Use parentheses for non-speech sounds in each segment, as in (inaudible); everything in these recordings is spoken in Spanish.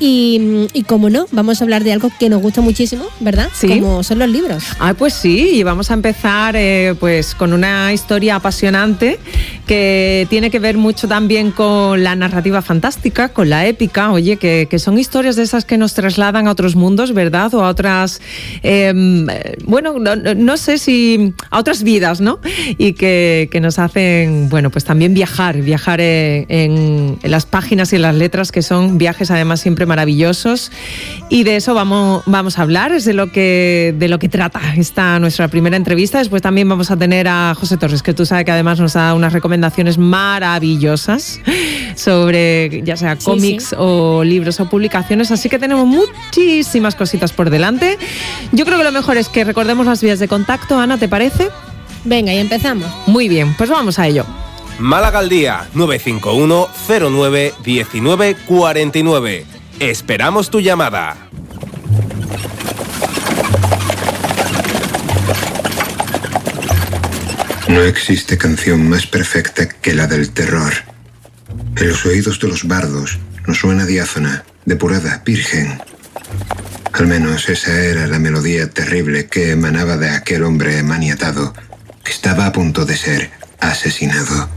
Y, y, como no, vamos a hablar de algo que nos gusta muchísimo, ¿verdad? Sí. Como son los libros. Ah, pues sí, y vamos a empezar eh, pues con una historia apasionante que tiene que ver mucho también con la narrativa fantástica, con la épica, oye, que, que son historias de esas que nos trasladan a otros mundos, ¿verdad? O a otras, eh, bueno, no, no, sé si a otras vidas, ¿no? Y que, que, nos hacen, bueno, pues también viajar, viajar en, en las páginas y en las letras, que son viajes además siempre maravillosos y de eso vamos, vamos a hablar, es de lo, que, de lo que trata esta nuestra primera entrevista. Después también vamos a tener a José Torres, que tú sabes que además nos da unas recomendaciones maravillosas sobre ya sea cómics sí, sí. o libros o publicaciones, así que tenemos muchísimas cositas por delante. Yo creo que lo mejor es que recordemos las vías de contacto, Ana, ¿te parece? Venga, y empezamos. Muy bien, pues vamos a ello. Málaga al día 951 09 19 49. Esperamos tu llamada. No existe canción más perfecta que la del terror. En los oídos de los bardos nos suena diáfana, depurada, virgen. Al menos esa era la melodía terrible que emanaba de aquel hombre maniatado que estaba a punto de ser asesinado.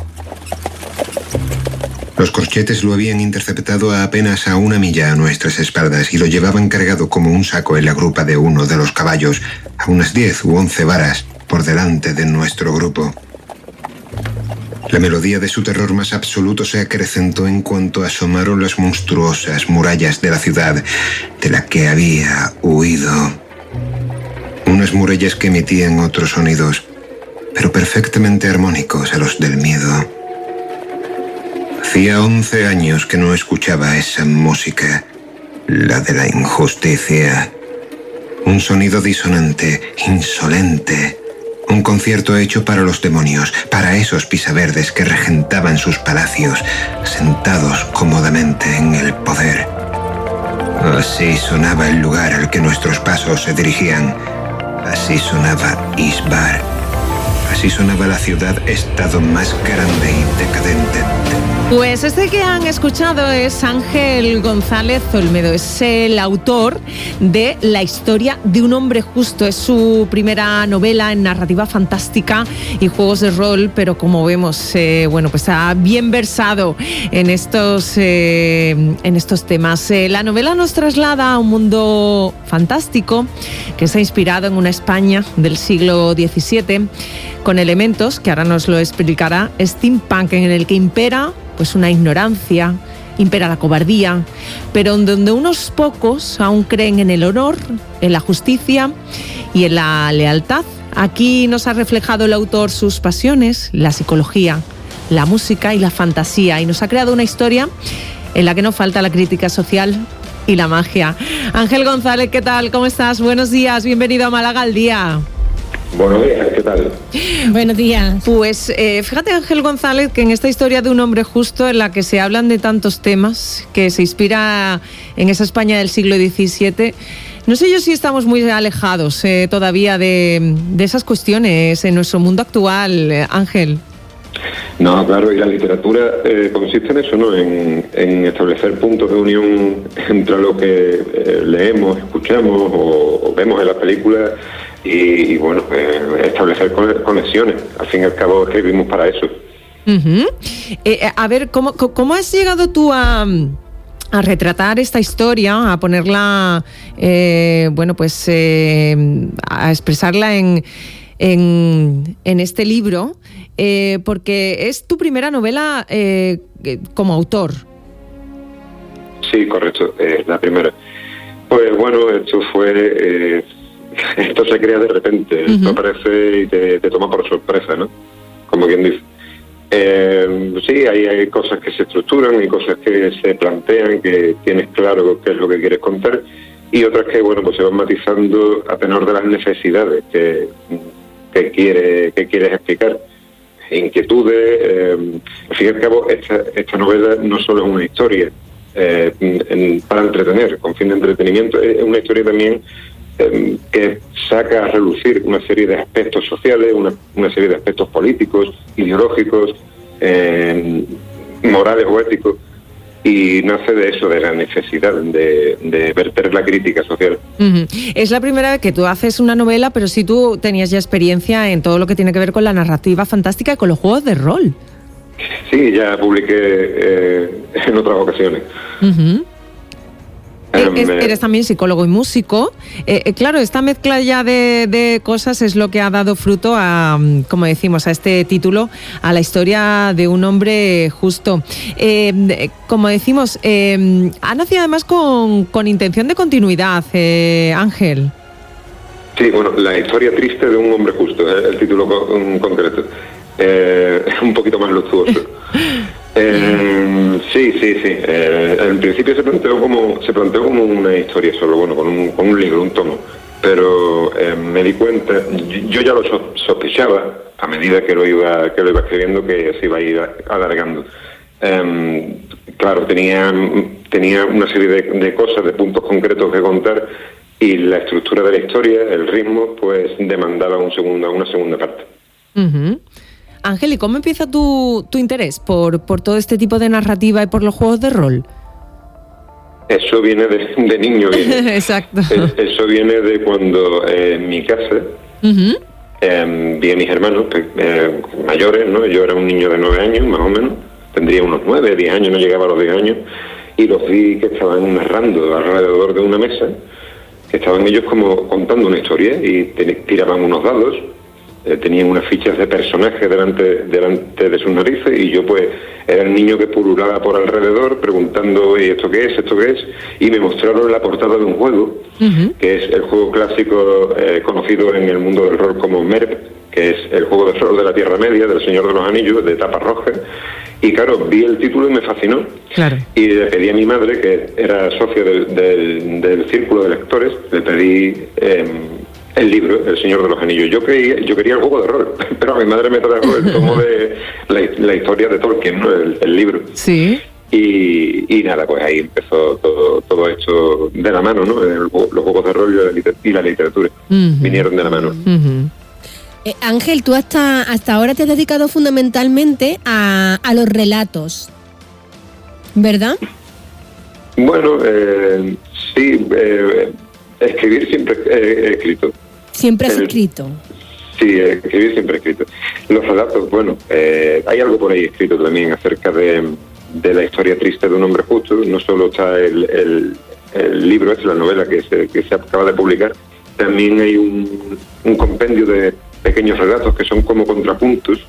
Los corchetes lo habían interceptado a apenas a una milla a nuestras espaldas y lo llevaban cargado como un saco en la grupa de uno de los caballos, a unas diez u once varas por delante de nuestro grupo. La melodía de su terror más absoluto se acrecentó en cuanto asomaron las monstruosas murallas de la ciudad de la que había huido. Unas murallas que emitían otros sonidos, pero perfectamente armónicos a los del miedo. Hacía once años que no escuchaba esa música, la de la injusticia. Un sonido disonante, insolente. Un concierto hecho para los demonios, para esos pisaverdes que regentaban sus palacios, sentados cómodamente en el poder. Así sonaba el lugar al que nuestros pasos se dirigían. Así sonaba Isbar. Así sonaba la ciudad-estado más grande y decadente. Pues este que han escuchado es Ángel González Olmedo, es el autor de La historia de un hombre justo. Es su primera novela en narrativa fantástica y juegos de rol, pero como vemos, eh, bueno, pues ha bien versado en estos, eh, en estos temas. Eh, la novela nos traslada a un mundo fantástico que está inspirado en una España del siglo XVII con elementos que ahora nos lo explicará steampunk en el que impera pues una ignorancia, impera la cobardía, pero donde unos pocos aún creen en el honor, en la justicia y en la lealtad. Aquí nos ha reflejado el autor sus pasiones, la psicología, la música y la fantasía y nos ha creado una historia en la que no falta la crítica social y la magia. Ángel González, ¿qué tal? ¿Cómo estás? Buenos días, bienvenido a Málaga al día. Buenos días, ¿qué tal? Buenos días. Pues eh, fíjate Ángel González que en esta historia de un hombre justo en la que se hablan de tantos temas, que se inspira en esa España del siglo XVII, no sé yo si estamos muy alejados eh, todavía de, de, esas cuestiones en nuestro mundo actual, eh, Ángel. No, claro, y la literatura eh, consiste en eso, ¿no? En, en, establecer puntos de unión (laughs) entre lo que eh, leemos, escuchamos o, o, vemos en las películas y, y bueno, eh, establecer conexiones. Al fin y al cabo escribimos para eso. Uh -huh. a ver, ¿cómo, ¿cómo has llegado tú a a retratar esta historia, a ponerla, eh, bueno, pues eh, a expresarla en, en, en este libro, eh, porque es tu primera novela como autor. Sí, correcto, es la primera. Pues bueno, esto fue, (laughs) esto se crea de repente, uh -huh. esto aparece y te, te toma por sorpresa, ¿no? Como quien dice. Eh, sí, hay, hay, cosas que se estructuran, hay cosas que se plantean, que tienes claro qué es lo que quieres contar, y otras que, bueno, pues se van matizando a tenor de las necesidades que, que, quiere, que quieres explicar. Inquietudes, eh, al fin y al cabo, esta, esta novela no solo es una historia eh, en, para entretener, con fin de entretenimiento, es una historia también eh, que saca a relucir una serie de aspectos sociales, una, una serie de aspectos políticos, ideológicos, eh, morales o éticos, y nace de eso, de la necesidad de, de verter la crítica social. Es la primera vez que tú haces una novela, pero sí tú tenías ya experiencia en todo lo que tiene que ver con la narrativa fantástica y con los juegos de rol. Sí, ya publiqué eh, en otras ocasiones. Eh, eres también psicólogo y músico. Eh, eh, claro, esta mezcla ya de, cosas es lo que ha dado fruto a, mm, como decimos, a este título, a la historia de un hombre justo. como decimos, ha nacido además con, intención de continuidad, Ángel. Sí, bueno, la historia triste de un hombre justo, el título concreto. es (laughs) un poquito más luxuoso. (laughs) Eh, sí, sí, sí. Eh, en principio se planteó como se planteó como una historia solo, bueno, con un, con un libro, un tomo. Pero eh, me di cuenta, yo, ya lo sospechaba a medida que lo iba que lo iba escribiendo que se iba a ir alargando. Em, claro, tenía tenía una serie de, cosas, de puntos concretos que contar y la estructura de la historia, el ritmo, pues demandaba un segundo, una segunda parte. Ángel, ¿y cómo empieza tu, tu interés por, por, todo este tipo de narrativa y por los juegos de rol? Eso viene de, niño. (laughs) Exacto. Eso viene de cuando eh, en mi casa em, vi a mis hermanos eh, mayores, ¿no? Yo era un niño de nueve años, más o menos. Tendría unos nueve, diez años, no llegaba a los diez años. Y los vi que estaban narrando alrededor de una mesa, que estaban ellos como contando una historia y tiraban unos dados eh, tenían unas fichas de personaje delante, delante de sus narices y yo pues era el niño que pululaba por alrededor preguntando ¿esto qué es? ¿esto qué es? Y me mostraron la portada de un juego, que es el juego clásico eh, conocido en el mundo del rol como MERP, que es el juego de rol de la Tierra Media, del Señor de los Anillos, de tapa roja. Y claro, vi el título y me fascinó. Y le pedí a mi madre, que era socia del, del, círculo de lectores, le pedí... Eh, el libro, El Señor de los Anillos. Yo quería, yo quería el juego de rol, (laughs) pero a mi madre me trajo el tomo de la, historia de Tolkien, ¿no? el, libro. Sí. Y, nada, pues ahí empezó todo, todo esto de la mano, ¿no? los juegos de rol y la, literatura vinieron de la mano. Eh, Ángel, tú hasta, hasta ahora te has dedicado fundamentalmente a, a los relatos, ¿verdad? Bueno, eh, sí, eh, escribir siempre he escrito. Siempre has escrito. Sí, escribir siempre he escrito. Los relatos, bueno, eh, hay algo por ahí escrito también acerca de, la historia triste de un hombre justo. No solo está el, el, libro, es la novela que se, que se acaba de publicar, también hay un, compendio de pequeños relatos que son como contrapuntos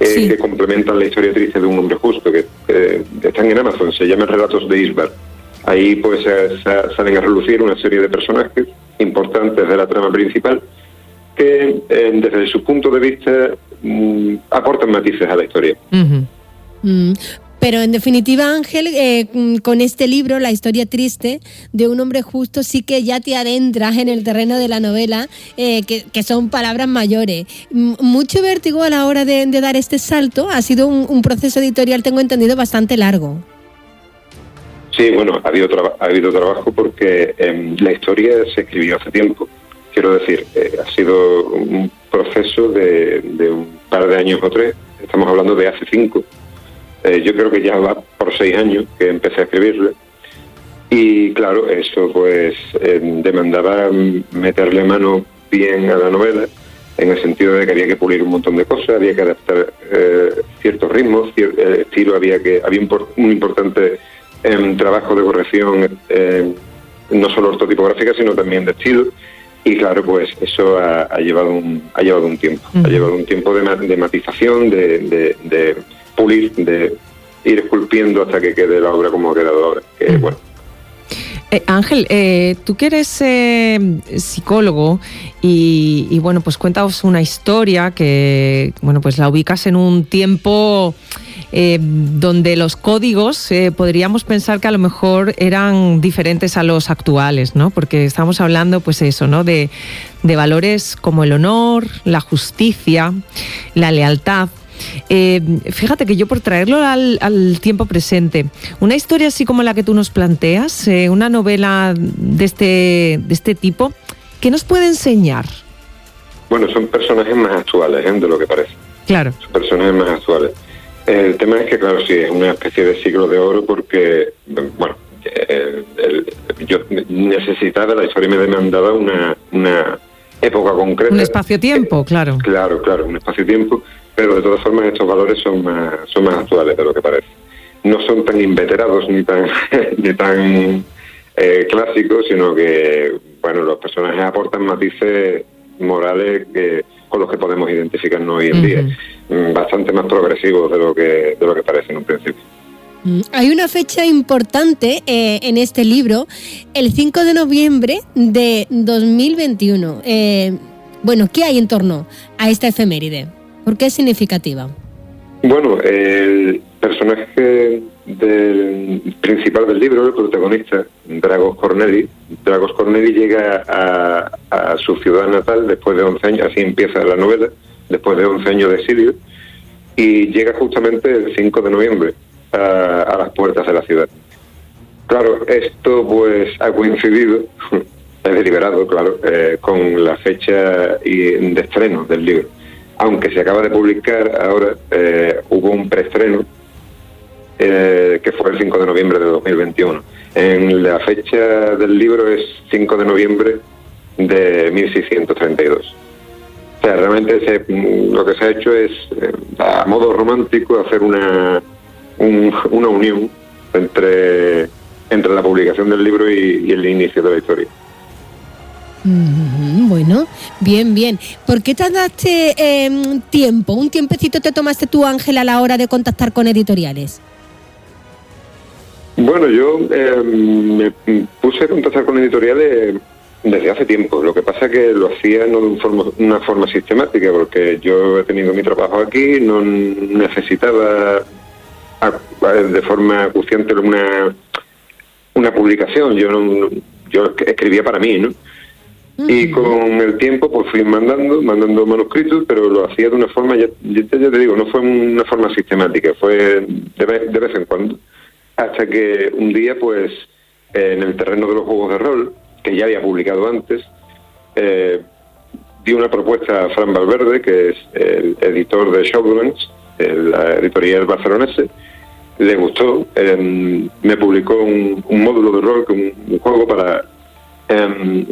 eh, que complementan la historia triste de un hombre justo, que están en Amazon, se llaman Relatos de Isbar. Ahí pues salen a relucir una serie de personajes importantes de la trama principal que eh, desde su punto de vista mm, aportan matices a la historia. Mm. Pero en definitiva, Ángel, eh, mm, con este libro, La historia triste de un hombre justo, sí que ya te adentras en el terreno de la novela, eh, que, son palabras mayores. Mucho vértigo a la hora de, dar este salto. Ha sido un proceso editorial, tengo entendido, bastante largo. Sí, bueno, ha habido, ha habido trabajo porque em, la historia se escribió hace tiempo. Quiero decir, eh, ha sido un proceso de, un par de años o tres, estamos hablando de hace cinco. Eh, yo creo que ya va por seis años que empecé a escribirle. Y claro, eso pues em, demandaba meterle mano bien a la novela, en el sentido de que había que pulir un montón de cosas, había que adaptar eh, ciertos ritmos, cierto estilo, había que había un importante en trabajo de corrección eh, no solo ortotipográfica, sino también de estilo. Y claro, pues eso ha, llevado, un, ha llevado un tiempo. Ha llevado un tiempo de, matización, de, pulir, de ir esculpiendo hasta que quede la obra como ha quedado ahora. bueno. Eh, Ángel, eh, tú que eres psicólogo y, y, bueno, pues cuéntanos una historia que, bueno, pues la ubicas en un tiempo eh, donde los códigos eh, podríamos pensar que a lo mejor eran diferentes a los actuales, ¿no? Porque estamos hablando, pues eso, ¿no? De, valores como el honor, la justicia, la lealtad. Eh, fíjate que yo por traerlo al, tiempo presente, una historia así como la que tú nos planteas, una novela de este, de este tipo, ¿qué nos puede enseñar? Bueno, son personajes más actuales, de lo que parece. Claro. Son personajes más actuales. El tema es que, claro, sí, es una especie de siglo de oro porque, bueno, yo necesitaba, la historia me demandaba una, una época concreta. Un espacio-tiempo, claro. Claro, claro, un espacio-tiempo, pero de todas formas estos valores son más, son más actuales de lo que parece. No son tan inveterados ni tan, (laughs) ni tan eh, clásicos, sino que, bueno, los personajes aportan matices morales que, con los que podemos identificarnos hoy en día, mm, bastante más progresivos de lo que, de lo que parece en un principio. Mm, hay una fecha importante eh, en este libro, el 5 de noviembre de 2021. Eh, bueno, ¿qué hay en torno a esta efeméride? ¿Por qué es significativa? Bueno, el personaje del, principal del libro, el protagonista, Dragos Corneli, Dragos Corneli llega a, su ciudad natal después de 11 años, así empieza la novela, después de 11 años de exilio, y llega justamente el 5 de noviembre a, las puertas de la ciudad. Claro, esto pues ha coincidido, (laughs) es deliberado, claro, eh, con la fecha de estreno del libro. Aunque se acaba de publicar ahora, eh, hubo un preestreno eh, que fue el 5 de noviembre de 2021. En la fecha del libro es 5 de noviembre de 1632. O sea, realmente lo que se ha hecho es, a modo romántico, hacer una, una unión entre, entre la publicación del libro y, el inicio de la historia. Bueno, bien, bien. ¿Por qué tardaste eh, tiempo, un tiempecito te tomaste tú, Ángel, a la hora de contactar con editoriales? Bueno, yo em, me puse a contactar con editoriales desde hace tiempo. Lo que pasa es que lo hacía no de una forma sistemática, porque yo he tenido mi trabajo aquí, no necesitaba de forma acuciante una, una publicación. Yo, yo escribía para mí, ¿no? Y con el tiempo pues fui mandando, mandando manuscritos, pero lo hacía de una forma, ya, te digo, no fue una forma sistemática, fue de vez, de vez en cuando. Hasta que un día pues en el terreno de los juegos de rol, que ya había publicado antes, eh, di una propuesta a Fran Valverde, que es el editor de Shadowlands, la editorial barcelonesa, le gustó, em, me publicó un, módulo de rol, un, un juego para em,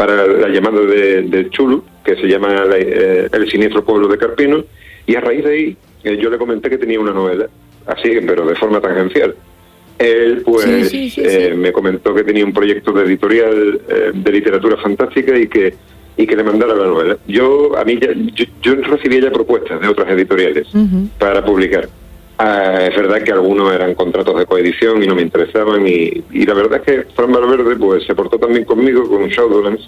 para la llamada de, Chulu, que se llama eh, El siniestro pueblo de Carpino, y a raíz de ahí eh, yo le comenté que tenía una novela, así, pero de forma tangencial. Él, pues, eh, me comentó que tenía un proyecto de editorial de literatura fantástica y que y que le mandara la novela. Yo, a mí, yo, recibía ya propuestas de otras editoriales para publicar. Ah, es verdad que algunos eran contratos de coedición y no me interesaban y, la verdad es que Fran Valverde pues se portó también conmigo con Shadowlands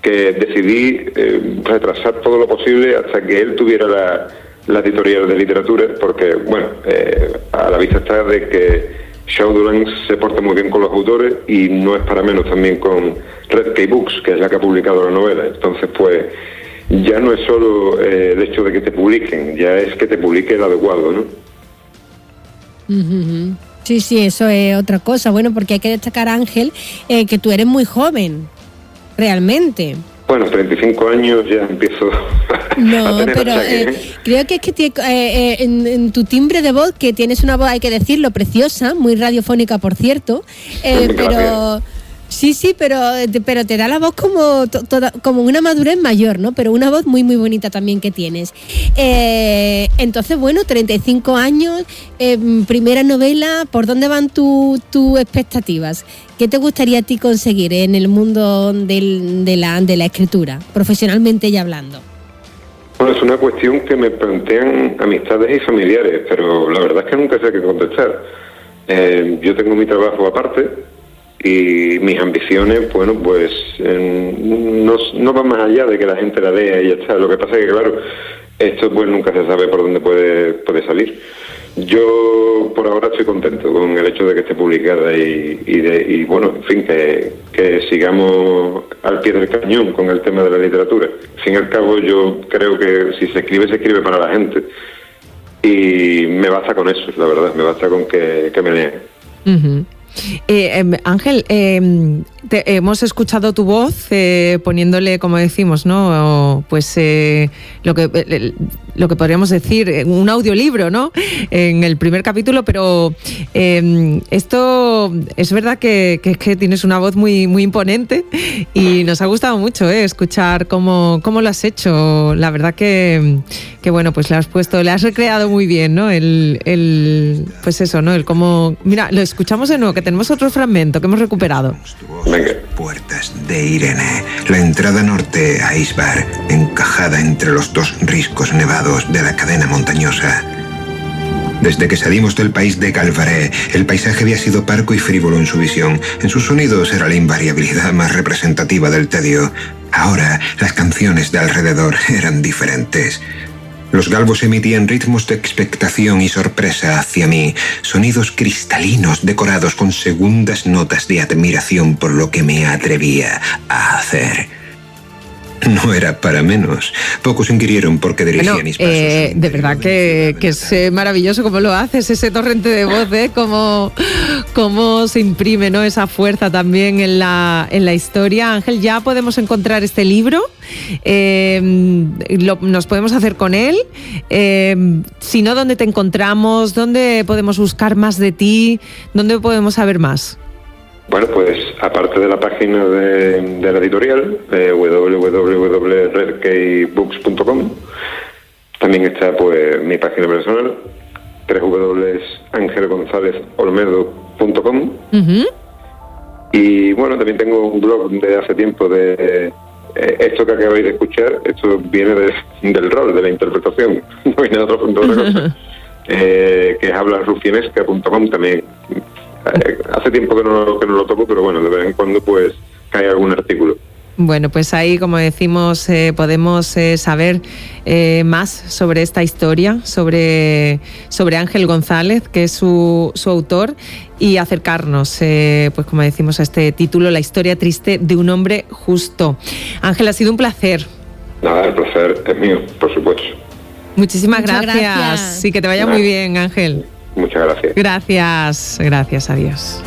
que decidí eh, retrasar todo lo posible hasta que él tuviera la, editorial de literatura porque bueno eh, a la vista está de que Shadowlands se porta muy bien con los autores y no es para menos también con Red Key Books que es la que ha publicado la novela entonces pues ya no es solo eh, el hecho de que te publiquen ya es que te publique el adecuado ¿no? Sí, sí, eso es otra cosa. Bueno, porque hay que destacar, Ángel, eh, que tú eres muy joven, realmente. Bueno, 35 años ya empiezo. (laughs) No, pero eh, creo que es que eh, en, tu timbre de voz, que tienes una voz, hay que decirlo, preciosa, muy radiofónica, por cierto, pero Sí, sí, pero, pero te da la voz como, como una madurez mayor, ¿no? Pero una voz muy, muy bonita también que tienes. Eh, entonces, bueno, 35 años, eh, primera novela, ¿por dónde van tus expectativas? ¿Qué te gustaría a ti conseguir en el mundo de, la, de la escritura, profesionalmente ya hablando? Bueno, es una cuestión que me plantean amistades y familiares, pero la verdad es que nunca sé qué contestar. Eh, yo tengo mi trabajo aparte, y mis ambiciones, bueno, pues no, no van más allá de que la gente la lea y ya está. Lo que pasa es que, claro, esto pues nunca se sabe por dónde puede, puede salir. Yo por ahora estoy contento con el hecho de que esté publicada y, y, bueno, en fin, que, que, sigamos al pie del cañón con el tema de la literatura. Y al cabo yo creo que si se escribe, se escribe para la gente y me basta con eso, la verdad, me basta con que, me lean. Eh, em, Ángel, em, hemos escuchado tu voz eh, poniéndole, como decimos, ¿no? Pues eh, lo que lo que podríamos decir, un audiolibro, ¿no? En el primer capítulo, pero em, esto es verdad que, que, tienes una voz muy, muy imponente y nos ha gustado mucho ¿eh? escuchar cómo, cómo lo has hecho. La verdad que, que, bueno, pues le has puesto, le has recreado muy bien, ¿no? El, el, pues eso, ¿no? El cómo. Mira, lo escuchamos de nuevo, que tenemos otro fragmento que hemos recuperado. Puertas de Irene, la entrada norte a Isbar, encajada entre los dos riscos nevados de la cadena montañosa. Desde que salimos del país de Calvaré, el paisaje había sido parco y frívolo en su visión. En sus sonidos era la invariabilidad más representativa del tedio. Ahora, las canciones de alrededor eran diferentes. Los galvos emitían ritmos de expectación y sorpresa hacia mí, sonidos cristalinos decorados con segundas notas de admiración por lo que me atrevía a hacer. (laughs) No era para menos. Pocos inquirieron por qué dirigía mis pasos. Eh, de verdad que, es eh, maravilloso cómo lo haces, ese torrente de voz, ¿eh? Cómo, cómo se imprime ¿no? esa fuerza también en la, en la historia. Ángel, ya podemos encontrar este libro. Em, nos podemos hacer con él. Em, si no, ¿dónde te encontramos? ¿Dónde podemos buscar más de ti? ¿Dónde podemos saber más? Bueno, pues aparte de la página de, la editorial, eh, www.redkeybooks.com, también está pues mi página personal, www.angelgonzalezolmedo.com. Y bueno, también tengo un blog de hace tiempo de eh, esto que acabáis de escuchar, esto viene del rol, de la interpretación, (laughs) no viene de otra, cosa, (laughs) eh, que es hablarrufinesca.com también eh, (laughs) hace tiempo que no, que no lo toco, pero bueno, de vez en cuando pues cae algún artículo. Bueno, pues ahí, como decimos, eh, podemos eh, saber más sobre esta historia, sobre, sobre Ángel González, que es su, su autor, y acercarnos, pues como decimos, a este título, La historia triste de un hombre justo. Ángel, ha sido un placer. Nada, el placer es mío, por supuesto. Muchísimas gracias. y que te vaya muy bien, Ángel. Muchas gracias. Gracias, gracias, adiós.